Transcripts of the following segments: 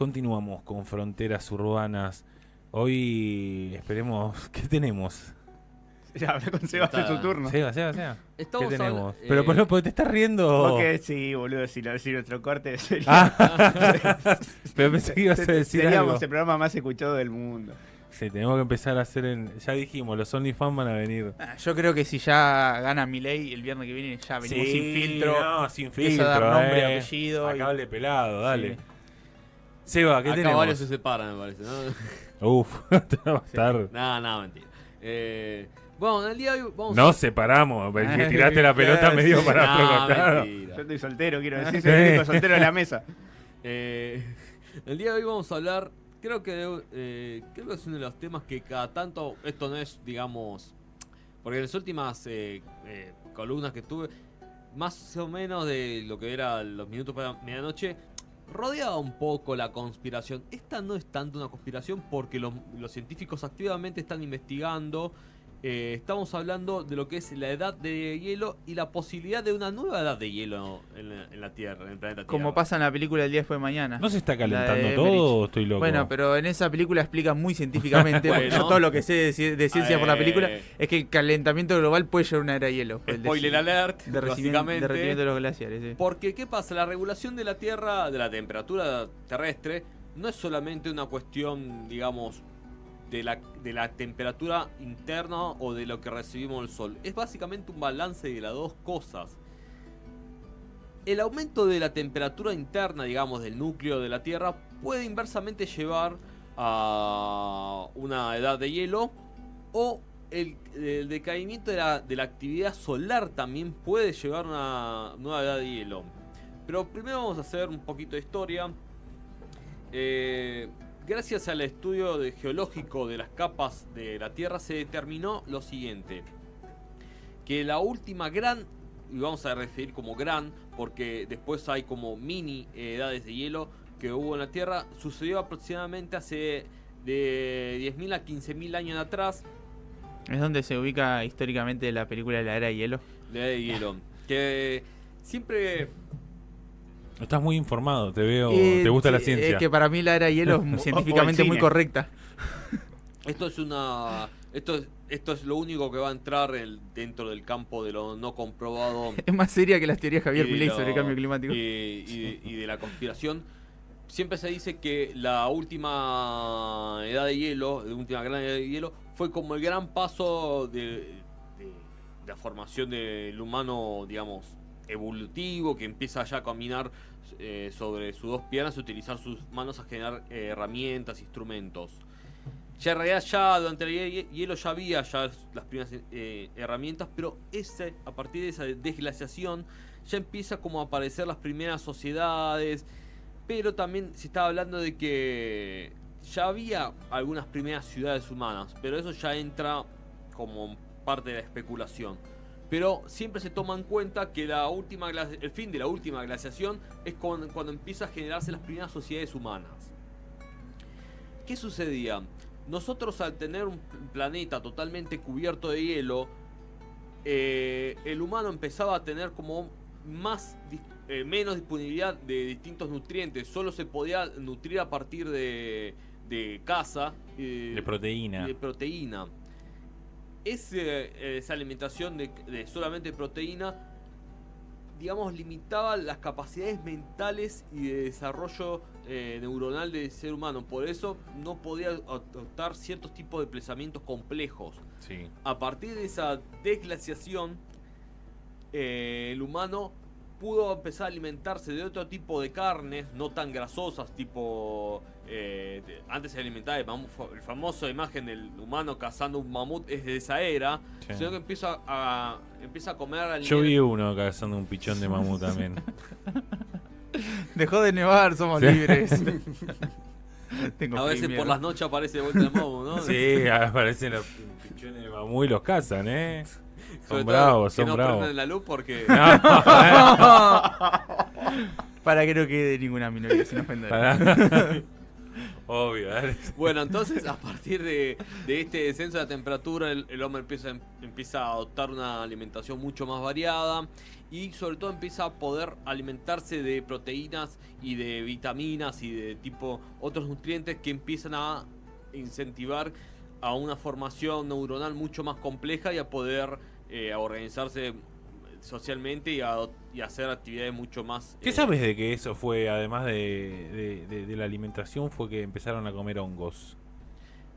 continuamos con fronteras urbanas. Hoy esperemos, ¿qué tenemos? Ya hablé con Seba, es su turno. Seba, Seba, Seba. ¿Qué tenemos? Pero eh, por porque te estás riendo. Porque sí, boludo, si, lo, si nuestro corte sería, Ah, pero pensé que ibas a decir seríamos algo. el programa más escuchado del mundo. Sí, tenemos que empezar a hacer en... Ya dijimos, los OnlyFans van a venir. Ah, Yo creo que si ya gana mi ley el viernes que viene, ya venimos Sí, sin filtro. No, sin empieza filtro. a dar nombre, eh. apellido. A y- cable pelado, dale. Sí. Seba, ¿qué Acá tenemos? varios se separan, me parece. ¿no? Uf, te va a estar... No, no, mentira. Eh, bueno, en el día de hoy vamos Nos separamos, porque tiraste la pelota medio sí. para No, otro costado. mentira. Yo estoy soltero, quiero decir, soy el único soltero de la mesa. Eh, el día de hoy vamos a hablar, creo que eh, creo que es uno de los temas que cada tanto, esto no es, digamos, porque en las últimas eh, eh, columnas que tuve, más o menos de lo que era los minutos para medianoche, rodeaba un poco la conspiración. Esta no es tanto una conspiración porque los, los científicos activamente están investigando. Eh, estamos hablando de lo que es la edad de hielo y la posibilidad de una nueva edad de hielo en la, en la Tierra, en el planeta Tierra. Como pasa en la película El día después de mañana. ¿No se está calentando de todo o estoy loco? Bueno, pero en esa película explica muy científicamente, porque Bueno. yo todo lo que sé de, ci- de ciencia por la película Eh, es que el calentamiento global puede llevar a una era de hielo. El Spoiler des- alert, derretimiento, básicamente. derretimiento de los glaciares. sí. Porque, ¿qué pasa? La regulación de la Tierra, de la temperatura terrestre, no es solamente una cuestión, digamos, de la, de la temperatura interna o de lo que recibimos del Sol. Es básicamente un balance de las dos cosas. El aumento de la temperatura interna, digamos, del núcleo de la Tierra puede inversamente llevar a una edad de hielo o el, decaimiento de la, de la actividad solar también puede llevar a una nueva edad de hielo. Pero primero vamos a hacer un poquito de historia. Eh, gracias al estudio de- geológico de las capas de la Tierra se determinó lo siguiente. Que la última gran, y vamos a referir como gran, porque después hay como mini edades de hielo que hubo en la Tierra, sucedió aproximadamente hace de 10.000 a 15.000 años atrás. Es donde se ubica históricamente la película de la era de hielo. La edad de hielo. Que siempre Estás muy informado, te veo. Eh, ¿Te gusta la sí, ciencia? Es que para mí la era de hielo es científicamente muy correcta. Esto es una. Esto es, esto es lo único que va a entrar el- dentro del campo de lo no comprobado. Es más seria que las teorías de Javier Milei sobre el cambio climático. Y, y de, y de la conspiración. Siempre se dice que la última edad de hielo, la última gran edad de hielo, fue como el gran paso de, de la formación del humano, digamos, evolutivo, que empieza ya a caminar eh, sobre sus dos piernas y utilizar sus manos a generar eh, herramientas, instrumentos. Ya en realidad ya durante el hie- hielo ya había ya las primeras eh, herramientas, pero ese, a partir de esa desglaciación ya empieza como a aparecer las primeras sociedades, pero también se estaba hablando de que ya había algunas primeras ciudades humanas, pero eso ya entra como parte de la especulación. Pero siempre se toma en cuenta que la última glaci- el fin de la última glaciación es con- cuando empieza a generarse las primeras sociedades humanas. ¿Qué sucedía? Nosotros al tener un planeta totalmente cubierto de hielo, eh, el humano empezaba a tener como más eh, menos disponibilidad de distintos nutrientes. Solo se podía nutrir a partir de, de caza. eh, De proteína. de proteína. Ese, esa alimentación de, de solamente proteína, digamos, limitaba las capacidades mentales y de desarrollo eh, neuronal del ser humano. Por eso no podía adoptar ciertos tipos de pensamientos complejos. Sí. A partir de esa desglaciación, eh, el humano pudo empezar a alimentarse de otro tipo de carnes, no tan grasosas, tipo... eh, antes se alimentaba fa- el famoso imagen del humano cazando un mamut es de esa era, Sí. sino que empieza a, empieza a comer Yo alimentos- vi uno cazando un pichón de mamut también. Dejó de nevar, somos Sí. libres. Tengo A veces por las noches aparece de vuelta el mamut, ¿no? sí, aparecen los pichones de mamut y los cazan, ¿eh? Sobre Son bravos, que son no bravos. la luz porque... No, Para que no quede ninguna minoría sin ofender. pará. Obvio, dale. Bueno, entonces a partir de, de este descenso de la temperatura, el, el hombre empieza, empieza a adoptar una alimentación mucho más variada y sobre todo empieza a poder alimentarse de proteínas y de vitaminas y de tipo otros nutrientes que empiezan a incentivar a una formación neuronal mucho más compleja y a poder eh, a organizarse socialmente y a, y hacer actividades mucho más... ¿Qué eh, sabes de que eso fue, además de, de- de- de la alimentación, fue que empezaron a comer hongos?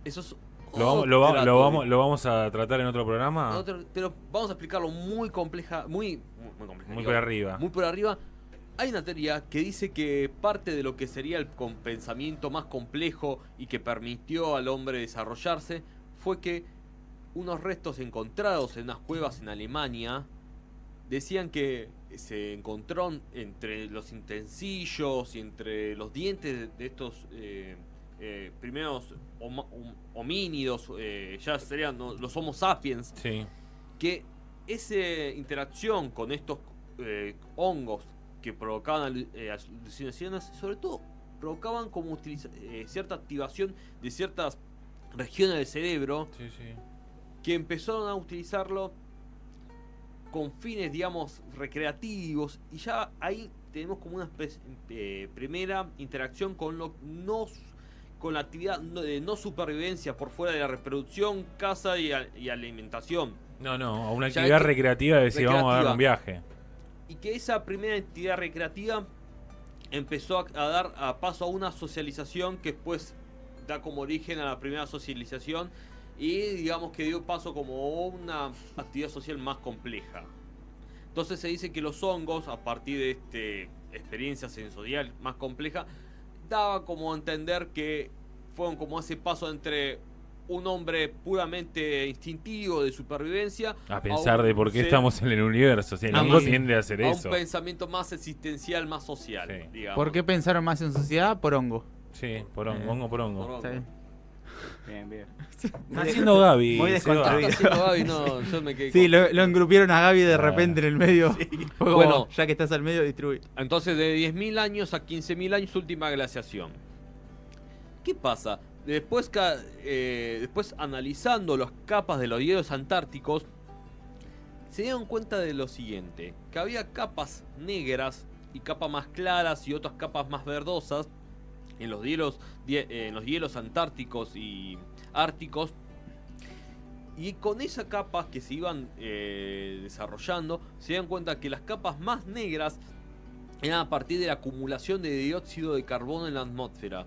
Eso es ¿Lo vamos, lo, va- lo vamos, teoría. lo vamos a tratar en otro programa? Otro- pero vamos a explicarlo muy compleja, muy, muy compleja. Muy por arriba. Muy por arriba. Hay una teoría que dice que parte de lo que sería el pensamiento más complejo y que permitió al hombre desarrollarse fue que unos restos encontrados en unas cuevas en Alemania decían que se encontró entre los intensillos y entre los dientes de, estos eh, eh, primeros hom- homínidos, eh, ya serían los Homo sapiens, Sí. que esa interacción con estos eh, hongos que provocaban eh, alucinaciones, sobre todo provocaban como cierta activación de ciertas regiones del cerebro Sí, sí. Que empezaron a utilizarlo con fines, digamos, recreativos y ya ahí tenemos como una eh, primera interacción con lo no con la actividad de no supervivencia por fuera de la reproducción, caza y, a- y alimentación. No, no, a una Ya actividad que- recreativa de decir, vamos a dar un viaje. Y que esa primera actividad recreativa empezó a, a dar a paso a una socialización que después da como origen a la primera socialización y digamos que dio paso como una actividad social más compleja. Entonces se dice que los hongos, a partir de esta experiencia sensorial más compleja, daba como a entender que fueron como ese paso entre un hombre puramente instintivo de supervivencia A pensar un de por qué ser- estamos en el universo. Si el hongo sí. tiende a hacer a un eso. pensamiento más existencial, más social, Sí. digamos. ¿Por qué pensaron más en sociedad? Por hongo. Sí, por hongo, Eh. hongo por Por hongo. hongo. Bien. Bien. Está haciendo Gaby. Muy Seba. ¿Qué desconstruido. está haciendo Gaby? No, yo me quedé Sí, con- lo, lo engrupieron a Gaby de Ah. repente en el medio. Como, Bueno. ya que estás al medio, distribuye. Entonces, de 10.000 años a 15.000 años, última glaciación. ¿Qué pasa? Después, eh, después analizando las capas de los hielos antárticos, se dieron cuenta de lo siguiente, que había capas negras y capas más claras y otras capas más verdosas en los hielos, eh, en los hielos antárticos y árticos. Y con esas capas que se iban eh, desarrollando, se dieron cuenta que las capas más negras eran a partir de la acumulación de dióxido de carbono en la atmósfera.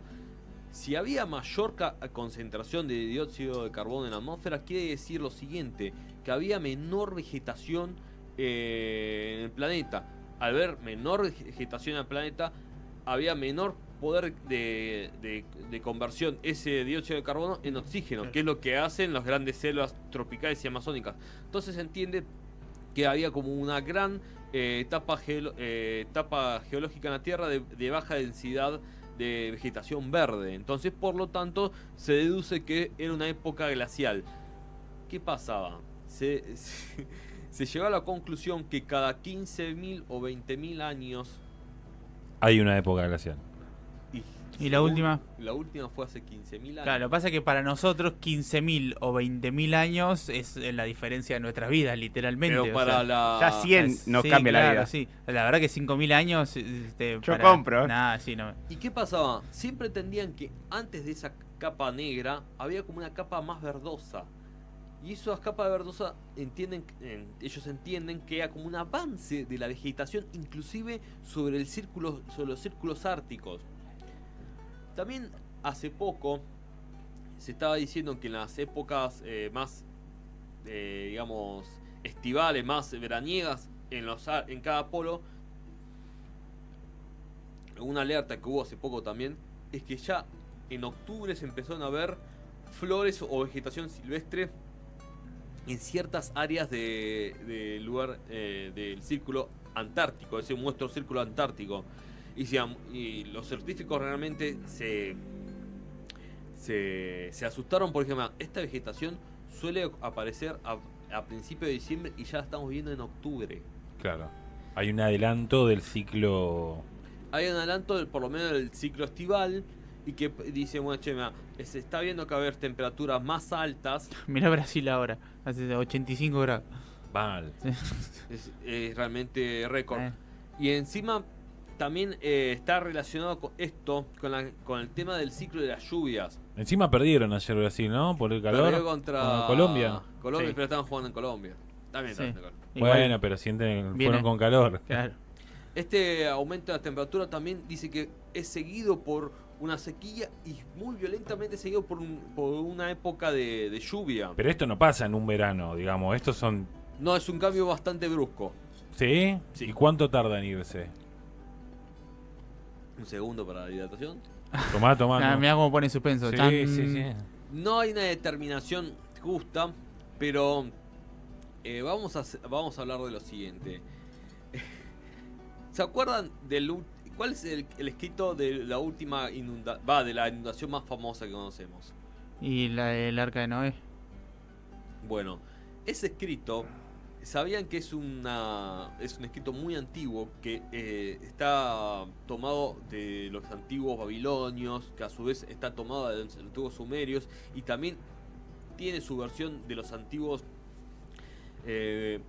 Si había mayor concentración de dióxido de carbono en la atmósfera, quiere decir lo siguiente, que había menor vegetación eh, en el planeta. Al ver menor vegetación en el planeta, había menor poder de, de- de conversión ese dióxido de carbono en oxígeno, que es lo que hacen las grandes selvas tropicales y amazónicas. Entonces se entiende que había como una gran eh, etapa, geolo- eh, etapa geológica en la Tierra de, de baja densidad de vegetación verde. Entonces, por lo tanto, se deduce que era una época glacial. ¿Qué pasaba? Se, se, se llegó a la conclusión que cada 15.000 o 20.000 años... Hay una época glacial. ¿Y la última? La última fue hace 15.000 años. Claro, lo que pasa es que para nosotros 15.000 o 20.000 años es eh, la diferencia de nuestras vidas, literalmente. Pero o para sea, la... Ya 100 es- nos sí, cambia la vida. Sí, la verdad que 5.000 años... este, Yo para- compro. Nah, sí, no. ¿Y qué pasaba? Siempre entendían que antes de esa capa negra había como una capa más verdosa. Y esas capas verdosas entienden, en- ellos entienden que era como un avance de la vegetación, inclusive sobre el círculo, sobre los círculos árticos. También hace poco se estaba diciendo que en las épocas eh, más, eh, digamos, estivales, más veraniegas, en, los, en cada polo, una alerta que hubo hace poco también, es que ya en octubre se empezaron a ver flores o vegetación silvestre en ciertas áreas de- del lugar eh, del círculo antártico, ese nuestro círculo antártico. Y, y los científicos realmente se, se, se asustaron porque esta vegetación suele aparecer a, a principios de diciembre y ya la estamos viendo en octubre. Claro. Hay un adelanto del ciclo. Hay un adelanto del- por lo menos del ciclo estival y que dice, bueno, che, mira, se está viendo que va a haber temperaturas más altas, Mirá Brasil ahora, hace 85 grados. Mal. es, es realmente récord. Eh. Y encima también eh, está relacionado con esto, con, la- con el tema del ciclo de las lluvias. Encima perdieron ayer Brasil, ¿no? Por el calor. Perdió contra Con Colombia. Colombia, Sí. pero estaban jugando en Colombia. También Sí. estaban en Colombia. Igual, Bueno, pero sienten, Viene. fueron con calor. Claro. Este aumento de la temperatura también dice que es seguido por una sequía y muy violentamente seguido por, un- por una época de, de lluvia. Pero esto no pasa en un verano, digamos. Estos son. No, es un cambio bastante brusco. ¿Sí? Sí. ¿Y cuánto tarda en irse? Un segundo para la hidratación. Tomá, tomá. Nah, no. mirá cómo pone suspenso. Sí, Chan. sí, sí. No hay una determinación justa, pero eh, vamos, a, vamos a hablar de lo siguiente. ¿Se acuerdan del cuál es el, el escrito de la última inunda va de la inundación más famosa que conocemos? Y la del arca de Noé. Bueno, ese escrito, ¿sabían que es, una, es un escrito muy antiguo que eh, está tomado de los antiguos babilonios, que a su vez está tomado de los antiguos sumerios y también tiene su versión de los antiguos... eh,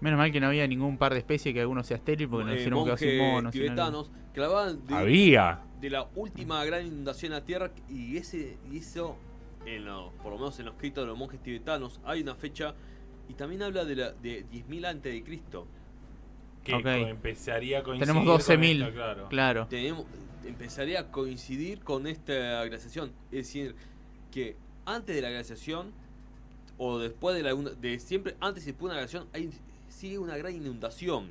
Menos mal que no había ningún par de especies que alguno sea estéril porque nos eh, hicieron monjes monos. tibetanos que hablaban de, Había. de la última gran inundación la Tierra y ese y eso en lo- por lo menos en los escritos de los monjes tibetanos hay una fecha y también habla de la de 10.000 antes de Cristo. Que Ok. co- empezaría a coincidir Tenemos con 12.000. esto, claro. Claro. Tenemos empezaría a coincidir con esta glaciación, es decir, que antes de la glaciación o después de la de siempre antes y después de una glaciación hay sigue una gran inundación.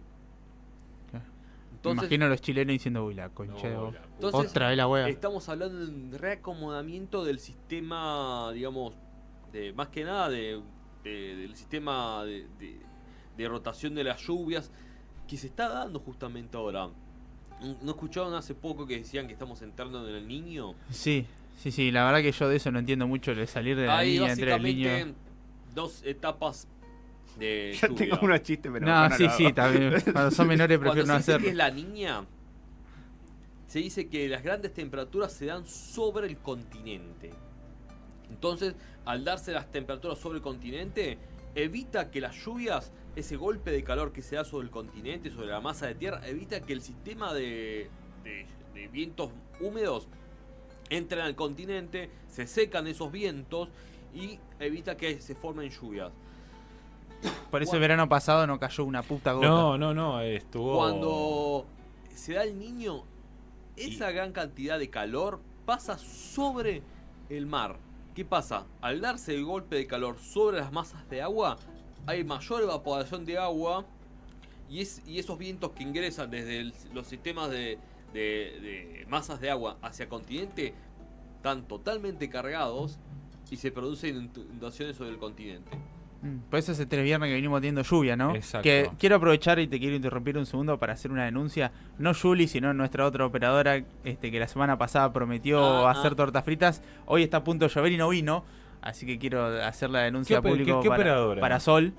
Entonces, imagino a los chilenos diciendo, uy, la concha de No, vos". la puta. Entonces, Otra vez la wea. Estamos hablando de un reacomodamiento del sistema, digamos, de más que nada de, de- del sistema de, de- de rotación de las lluvias que se está dando justamente ahora. ¿No escucharon hace poco que decían que estamos entrando en el niño? Sí, sí, sí. La verdad que yo de eso no entiendo mucho. De salir de la Hay línea entre el niño. dos etapas de Yo lluvia. tengo unos chistes, pero No, no sí, sí, también. Cuando son menores Cuando prefiero no se dice que hacerlo. es la niña, se dice que las grandes temperaturas se dan sobre el continente. Entonces, al darse las temperaturas sobre el continente, evita que las lluvias, ese golpe de calor que se da sobre el continente, sobre la masa de tierra, evita que el sistema de, de- de vientos húmedos entren al continente, se secan esos vientos y evita que se formen lluvias. Por eso el verano pasado no cayó una puta gota. No, no, no. Estuvo. Cuando se da el niño, esa gran cantidad de calor pasa sobre el mar. ¿Qué pasa? Al darse el golpe de calor sobre las masas de agua, hay mayor evaporación de agua y, es, y esos vientos que ingresan desde los sistemas de, de- de masas de agua hacia el continente están totalmente cargados y se producen inundaciones sobre el continente. Mm, Por eso hace tres viernes que venimos teniendo lluvia, ¿no? Exacto. Que quiero aprovechar y te quiero interrumpir un segundo para hacer una denuncia. No Julie, sino nuestra otra operadora este, que la semana pasada prometió Ah, hacer ah. tortas fritas. Hoy está a punto de llover y no vino. Así que quiero hacer la denuncia ¿Qué ope- pública qué- qué para, operadora? para Sol.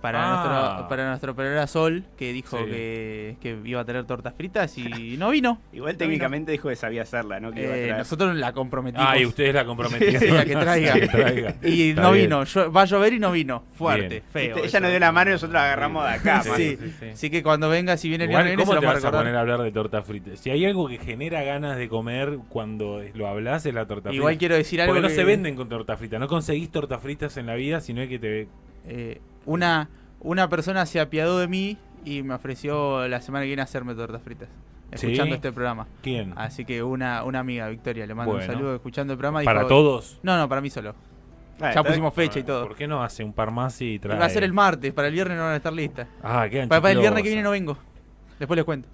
Para, Ah. nuestra, para nuestra operadora Sol, que dijo Sí. que, que iba a tener tortas fritas y no vino. Igual No técnicamente dijo que sabía hacerla, ¿no? Que iba a Eh, nosotros la comprometimos. Ah, y ustedes la comprometieron. Sí, la que traiga. Que traiga. Y Está no bien. vino. Yo- va a llover y no vino. Fuerte, Bien. feo. Ella nos dio la mano y nosotros la agarramos de acá, Sí. Sí. sí, sí. Así que cuando venga, si viene el Igual, viernes ¿cómo se te lo a vas a poner a hablar de torta frita? Si hay algo que genera ganas de comer cuando lo hablas es la torta Igual frita. quiero decir algo Porque no que- se venden con torta frita. No conseguís torta fritas en la vida, sino que te... Eh, una, una persona se apiadó de mí y me ofreció la semana que viene hacerme tortas fritas. ¿Sí? Escuchando este programa. ¿Quién? Así que una, una amiga, Victoria, le mando Bueno. un saludo escuchando el programa. ¿Para dijo- todos? No, no, para mí solo. Ah, ya pusimos fecha y todo. ¿Por qué no hace un par más y trae? Va a ser el martes, para el viernes no van a estar listas. Ah, quedan Para, para el viernes que viene no vengo. Después les cuento.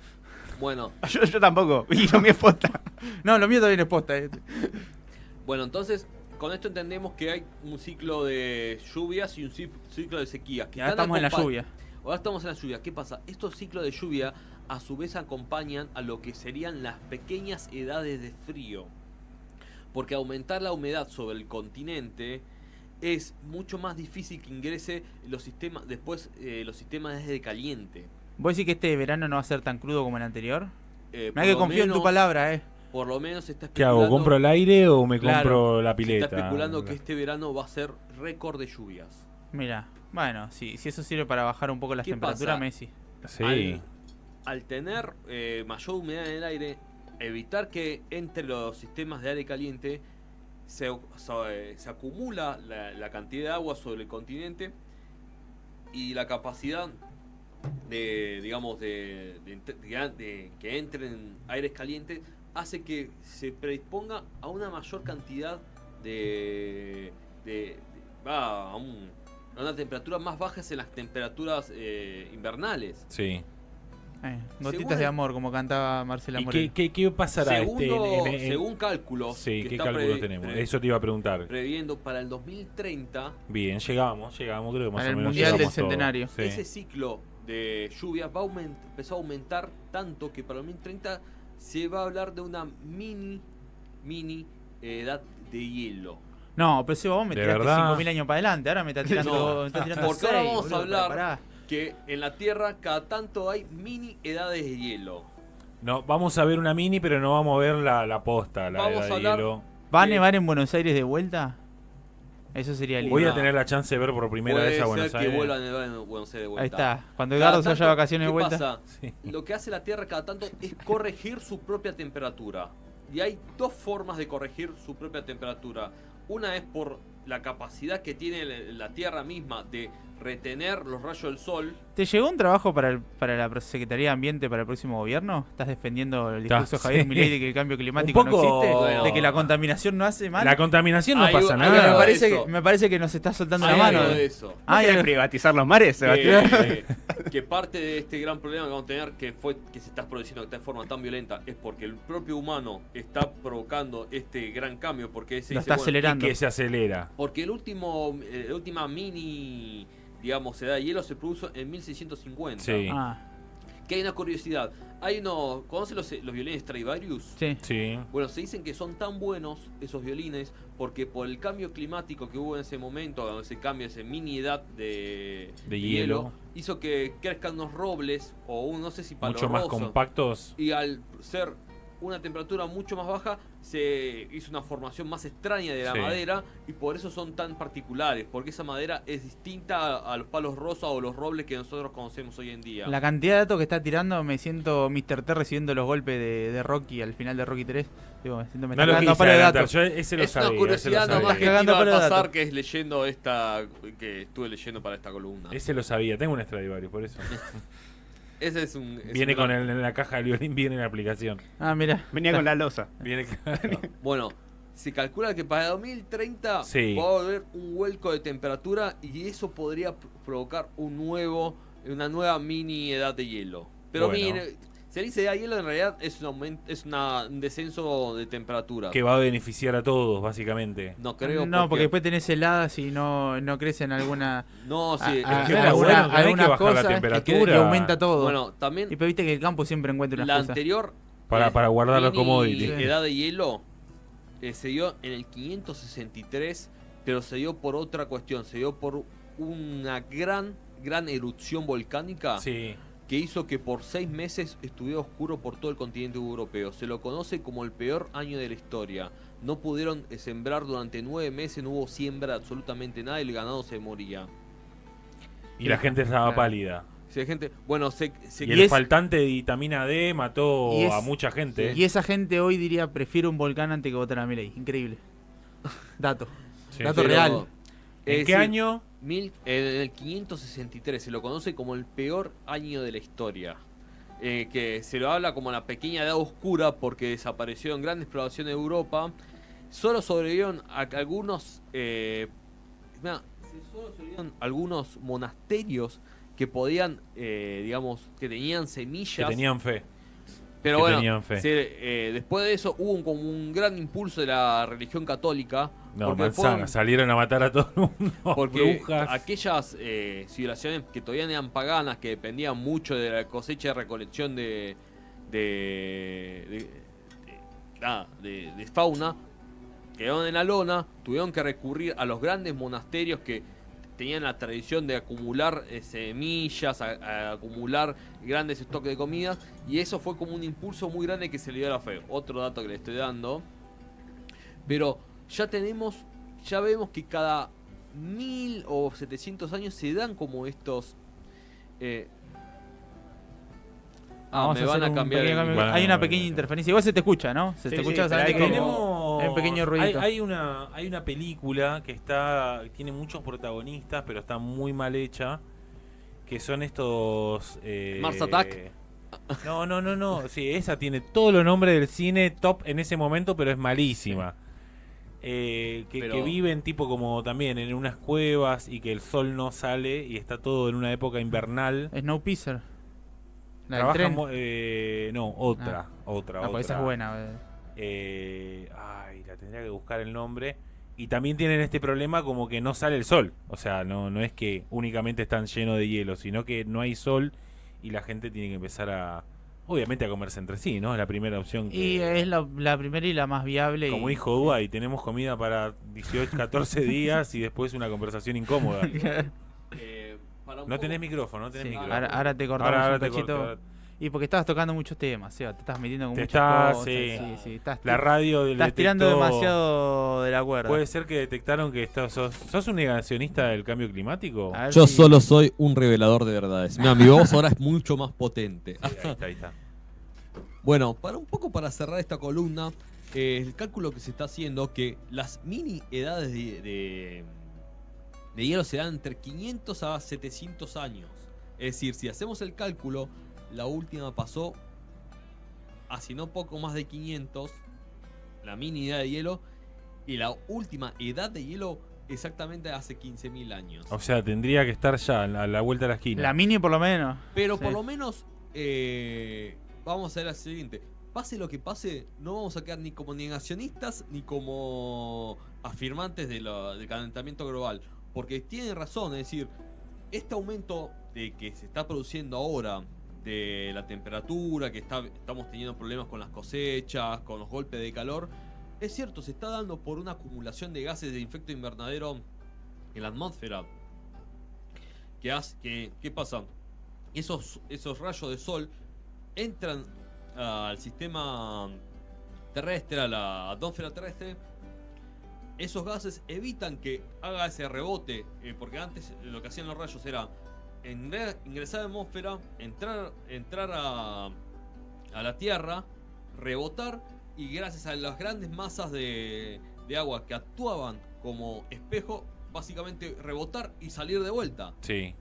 Bueno, Yo, yo tampoco. Y no mi esposa. No, lo mío también es posta. eh. Bueno, entonces, con esto entendemos que hay un ciclo de lluvias y un ci- ciclo de sequías. Que están estamos en la lluvia. Ahora estamos en la lluvia. ¿Qué pasa? Estos ciclos de lluvia a su vez acompañan a lo que serían las pequeñas edades de frío. Porque aumentar la humedad sobre el continente es mucho más difícil que ingrese los sistemas después eh, los sistemas de caliente. ¿Vos decís que este verano no va a ser tan crudo como el anterior? Eh, Mira que confío en tu palabra, eh. Por lo menos se está ¿Qué hago? ¿Compro el aire o me Claro. compro la se pileta? está especulando que este verano va a ser récord de lluvias. Mira, bueno, si, si eso sirve para bajar un poco las ¿Qué temperaturas, pasa? Messi. Sí. Al, al tener eh, mayor humedad en el aire, evitar que entre los sistemas de aire caliente se, se- se acumula la, la cantidad de agua sobre el continente y la capacidad de, digamos, de, de ent- de- de que entren aires calientes hace que se predisponga a una mayor cantidad de, de- a, un- a una temperatura más bajas en las temperaturas eh, invernales. Sí. Eh, gotitas Según de amor, como cantaba Marcela ¿Y Moreno. qué, qué, qué pasará Segundo- este, en- en- en- según cálculos, Sí, que ¿qué cálculos tenemos? Eso te iba a preguntar. previendo para el 2030, Bien, llegamos, llegamos, creo que más Para o el menos Mundial del. Centenario. Sí. ese ciclo de lluvias va a aument- empezó a aumentar tanto que para el 2030 se va a hablar de una mini, mini edad de hielo. No, pero si vos me ¿De tiraste verdad? 5.000 años para adelante, ahora me estás tirando, No, me estás tirando porque ahora vamos a hablar-. Que en la Tierra cada tanto hay mini edades de hielo. No, vamos a ver una mini, pero no vamos a ver la, la posta, la Vamos edad a de hablar- hielo. ¿Va a Sí. nevar en Buenos Aires de vuelta? Eso sería lindo. Voy a tener la chance de ver por primera Puede vez a ser Buenos que Aires. vuelvan a nevar en Buenos Aires de vuelta. Ahí está. Cuando Cada Edgardo se vaya tanto, de vacaciones de ¿qué vuelta. pasa? Sí. Lo que hace la Tierra cada tanto es corregir su propia temperatura. Y hay dos formas de corregir su propia temperatura. Una es por la capacidad que tiene la- la Tierra misma de retener los rayos del sol. ¿Te llegó un trabajo para, el- para la Secretaría de Ambiente para el próximo gobierno? ¿Estás defendiendo el discurso de Javier sí. Milei de que el cambio climático poco- no existe? Bueno. ¿De que la contaminación no hace mal? La contaminación no Hay- pasa hay nada. me, parece que, me parece que nos está soltando Hay la mano. de eso. ¿No Ah, privatizar los mares, Sebastián? Que, que parte de este gran problema que vamos a tener, que fue que se está produciendo de esta forma tan violenta, es porque el propio humano está provocando este gran cambio. Porque se Lo dice, está bueno, acelerando. que se acelera. Porque el último, eh, la última mini, digamos, edad de hielo se produjo en 1650. Sí. Ah, Que hay una curiosidad. Hay uno, ¿conocen los, los violines Stradivarius? sí. Sí. Bueno, se dicen que son tan buenos esos violines porque por el cambio climático que hubo en ese momento, ese cambio, esa mini edad de, De hielo. hizo que crezcan unos robles o un, no sé si palo Mucho más compactos. Y al ser una temperatura mucho más baja, se hizo una formación más extraña de la Sí. madera y por eso son tan particulares, porque esa madera es distinta a, a los palos rosas o los robles que nosotros conocemos hoy en día. La cantidad de datos que está tirando, me siento Mr. T recibiendo los golpes de, de Rocky al final de Rocky 3. Digo, me siento, me No está cagando a quise palo de datos. yo ese lo es sabía. una ese lo curiosidad sabía. nomás que a pasar datos. que es leyendo esta que estuve leyendo para esta columna. Ese lo sabía. Tengo un Stradivarius, por eso. Ese es un es Viene un con el, en la caja del violín, viene en la aplicación. Ah, mira. Venía con la losa. Viene Bueno, se calcula que para 2030 Sí. va a haber un vuelco de temperatura y eso podría provocar un nuevo, una nueva mini edad de hielo. Pero Bueno. mire, dice edad de hielo en realidad es un aumento, es una- un descenso de temperatura. que va a beneficiar a todos, básicamente. No creo no, porque después tenés heladas y no, no crecen alguna, no, sí, a- es que que- era alguna- hay que algunas bajar la cosas temperatura. que aumenta todo. bueno, también y pero viste que el campo siempre encuentra una la excusa. anterior Para, eh, para guardar los commodities. Edad de hielo eh, se dio en el 563, pero se dio por otra cuestión, se dio por una gran, gran erupción volcánica Sí. Que hizo que por seis meses estuviera oscuro por todo el continente europeo. Se lo conoce como el peor año de la historia. No pudieron sembrar durante nueve meses, no hubo siembra de absolutamente nada y el ganado se moría. Y la gente estaba Claro. pálida. Si hay gente, bueno, se, se- Y Y el es- faltante de vitamina D mató es- a mucha gente. Y esa gente hoy diría, prefiero un volcán antes que votar a Milei. Increíble. Dato. Sí. dato real. ¿En qué año? Mil, en el 563 se lo conoce como el peor año de la historia. Eh, que se lo habla como la pequeña edad oscura porque desaparecieron grandes poblaciones de Europa. Solo sobrevivieron a algunos. Eh, mirá, solo sobrevivieron algunos monasterios que podían, eh, digamos, que tenían Que semillas. tenían fe. Pero bueno, tenían fe. se- eh, después de eso hubo un, como un gran impulso de la religión católica. No, porque manzana. fueron- Salieron a matar a todo el mundo. porque Brujas. aquellas eh, civilizaciones que todavía eran paganas, que dependían mucho de la cosecha y recolección de de, de, de- de fauna, quedaron en la lona, tuvieron que recurrir a los grandes monasterios que tenían la tradición de acumular eh, semillas, a- a acumular grandes stocks de comida, y eso fue como un impulso muy grande que se le dio a la fe. Otro dato que le estoy dando. Pero ya tenemos, ya vemos que cada mil o 700 años se dan como estos... eh, ah, Vamos me a van a cambiar pequeño el- cambio. Bueno, Hay una pequeña interferencia. Igual se te escucha, ¿no? Se Sí, te sí, escucha solamente hay como- Hay un pequeño hay, ruidito. hay una, hay una película que está tiene muchos protagonistas, pero está muy mal hecha. Que son estos. Eh, Mars Attack. No, no, no, no. Sí, esa tiene todos los nombres del cine top en ese momento, pero es malísima. Eh, que, Pero- que viven tipo como también en unas cuevas y que el sol no sale y está todo en una época invernal. Snowpiercer. La Trabajan eh, no, otra, otra, Ah, otra. pues esa es buena. Eh. Ay, la tendría que buscar el nombre. Y también tienen este problema como que no sale el sol. O sea, no, no es que únicamente están llenos de hielo, sino que no hay sol y la gente tiene que empezar a, obviamente, a comerse entre sí, ¿no? Es la primera opción. Que, Y es la, la primera y la más viable. como y... dijo Duay, tenemos comida para 18, 14 días y después una conversación incómoda. eh, para un No poco- tenés micrófono, no tenés Sí, micrófono. ahora, ahora te cortamos Ahora- ahora un te cachito. corto. Y porque estabas tocando muchos temas, Seba, te estás metiendo con Te muchas estás, cosas. sí. sí, sí, estás, La radio del estás tirando detectó- demasiado de la cuerda. Puede ser que detectaron que estás, sos, sos un negacionista del cambio climático. Yo si- solo soy un revelador de verdades. Mira, mi voz ahora es mucho más potente. Ahí está, ahí está. Bueno, para un poco para cerrar esta columna, eh, el cálculo que se está haciendo que las mini edades de, de, de hielo se dan entre 500 a 700 años. Es decir, si hacemos el cálculo, la última pasó hace no poco más de 500, la mini edad de hielo, y la última edad de hielo exactamente hace 15.000 años. O sea, tendría que estar ya a la, a la vuelta de la esquina. La mini por lo menos. Pero Sí. por lo menos, eh, vamos a hacer la siguiente. Pase lo que pase, no vamos a quedar ni como negacionistas ni como afirmantes de lo- del calentamiento global. Porque tienen razón, es decir, este aumento de que se está produciendo ahora la temperatura, que está, estamos teniendo problemas con las cosechas, con los golpes de calor, es cierto, se está dando por una acumulación de gases de efecto invernadero en la atmósfera. ¿Qué, hace, que, ¿Qué pasa? Esos, esos rayos de sol entran al sistema terrestre, a la atmósfera terrestre. Esos gases evitan que haga ese rebote, eh, porque antes lo que hacían los rayos era ingresar a la atmósfera, entrar, entrar a, a la Tierra, rebotar y gracias a las grandes masas de, de agua que actuaban como espejo, básicamente rebotar y salir de vuelta Sí,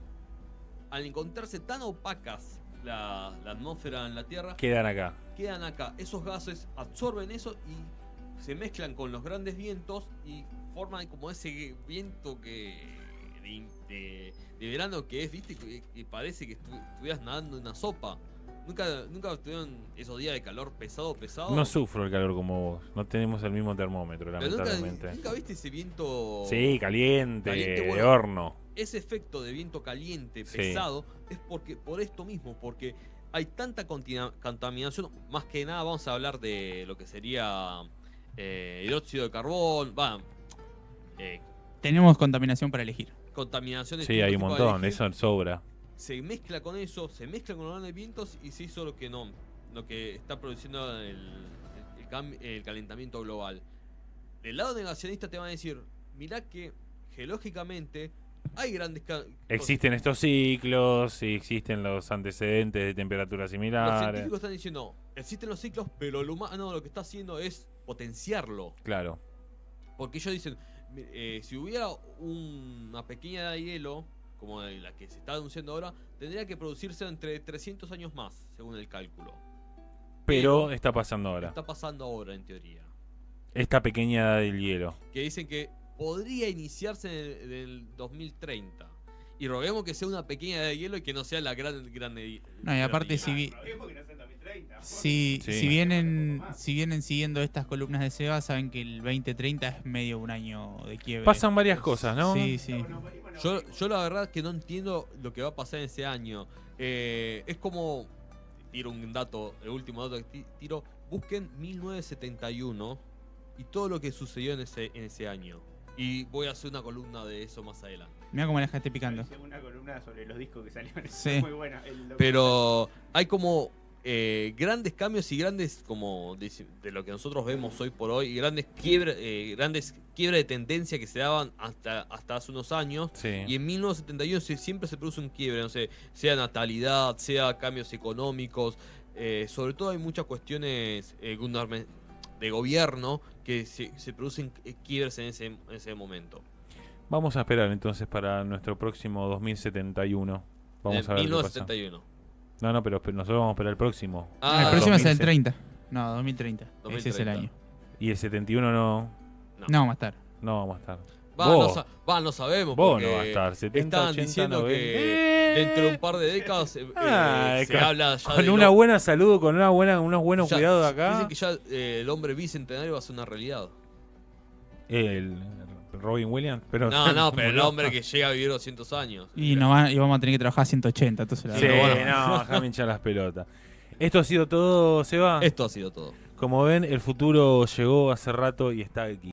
al encontrarse tan opacas la, la atmósfera en la Tierra, quedan acá. quedan acá. Esos gases absorben eso y se mezclan con los grandes vientos y forman como ese viento que de, de- de verano que es, viste, que, que parece que estu- estuvieras nadando en una sopa. Nunca, nunca tuvieron esos días de calor pesado, pesado. No sufro el calor como vos. No tenemos el mismo termómetro, Pero lamentablemente. nunca viste ese viento. Sí, caliente, Caliente, de bueno. horno. ese efecto de viento caliente, Sí. pesado, es porque por esto mismo, porque hay tanta contaminación, más que nada vamos a hablar de lo que sería eh, dióxido de carbón, va, eh, Tenemos contaminación para elegir. Contaminación de Sí, hay un de montón, eso sobra. Se mezcla con eso, se mezcla con los grandes vientos y se hizo lo que no, lo que está produciendo el, el calentamiento global. Del lado negacionista te van a decir, mirá que geológicamente hay grandes... Existen estos ciclos, y existen los antecedentes de temperaturas Los similares. científicos están diciendo, existen los ciclos, pero lo humano lo que está haciendo es potenciarlo. Claro. Porque ellos dicen, eh, si hubiera una pequeña edad de hielo, como la que se está anunciando ahora, tendría que producirse entre 300 años más, según el cálculo. Pero está pasando ahora. Está pasando ahora, en teoría. Esta pequeña edad del hielo. Que dicen que podría iniciarse en el, en el 2030. Y roguemos que sea una pequeña edad de hielo y que no sea la gran... gran No, y aparte, hielo. si, vi- Sabemos que no es en 2030. Si, Sí. si vienen si vienen siguiendo estas columnas de Seba, saben que el 2030 es medio un año de quiebre. Pasan varias cosas, ¿no? Sí, sí. Yo, yo la verdad que no entiendo lo que va a pasar en ese año. Eh, es como, tiro un dato, el último dato que ti- tiro, busquen 1971 y todo lo que sucedió en ese, en ese año. Y voy a hacer una columna de eso más adelante. Mira cómo la dejaste picando. Hice una columna sobre los discos que salieron. Sí. Muy buena. El- Pero hay como eh, grandes cambios y grandes, como de, de lo que nosotros vemos hoy por hoy, y grandes quiebres eh, grandes quiebres de tendencia que se daban hasta, hasta hace unos años. Sí. Y en 1971 se- siempre se produce un quiebre, no sé, sea natalidad, sea cambios económicos, eh, sobre todo hay muchas cuestiones eh, de gobierno que se, se producen eh, quiebres en ese, en ese momento. Vamos a esperar entonces para nuestro próximo 2071. Vamos a ver qué pasa. 1971. No, no, pero nosotros vamos a esperar el próximo. Ah, el próximo es el 2000. 30. No, 2030. Ese es el 2030. año. Y el 71 no, No. No, va a estar. no vamos a estar. Va, no, va, no sabemos. Vos no vas a estar. 70, Estaban 80, diciendo 90. que dentro de un par de décadas eh, Ah, eh, se con- habla ya Con de una lo- buena salud, con una buena, unos buenos ya- cuidados acá. Dicen que ya eh, el hombre bicentenario va a ser una realidad. El Robin Williams. Pero No, no, pero el hombre que llega a vivir 200 años. Y, no va- y vamos a tener que trabajar 180. Entonces la Sí, no, déjame hinchar las pelotas. Esto ha sido todo, Seba. Esto ha sido todo. Como ven, el futuro llegó hace rato y está aquí.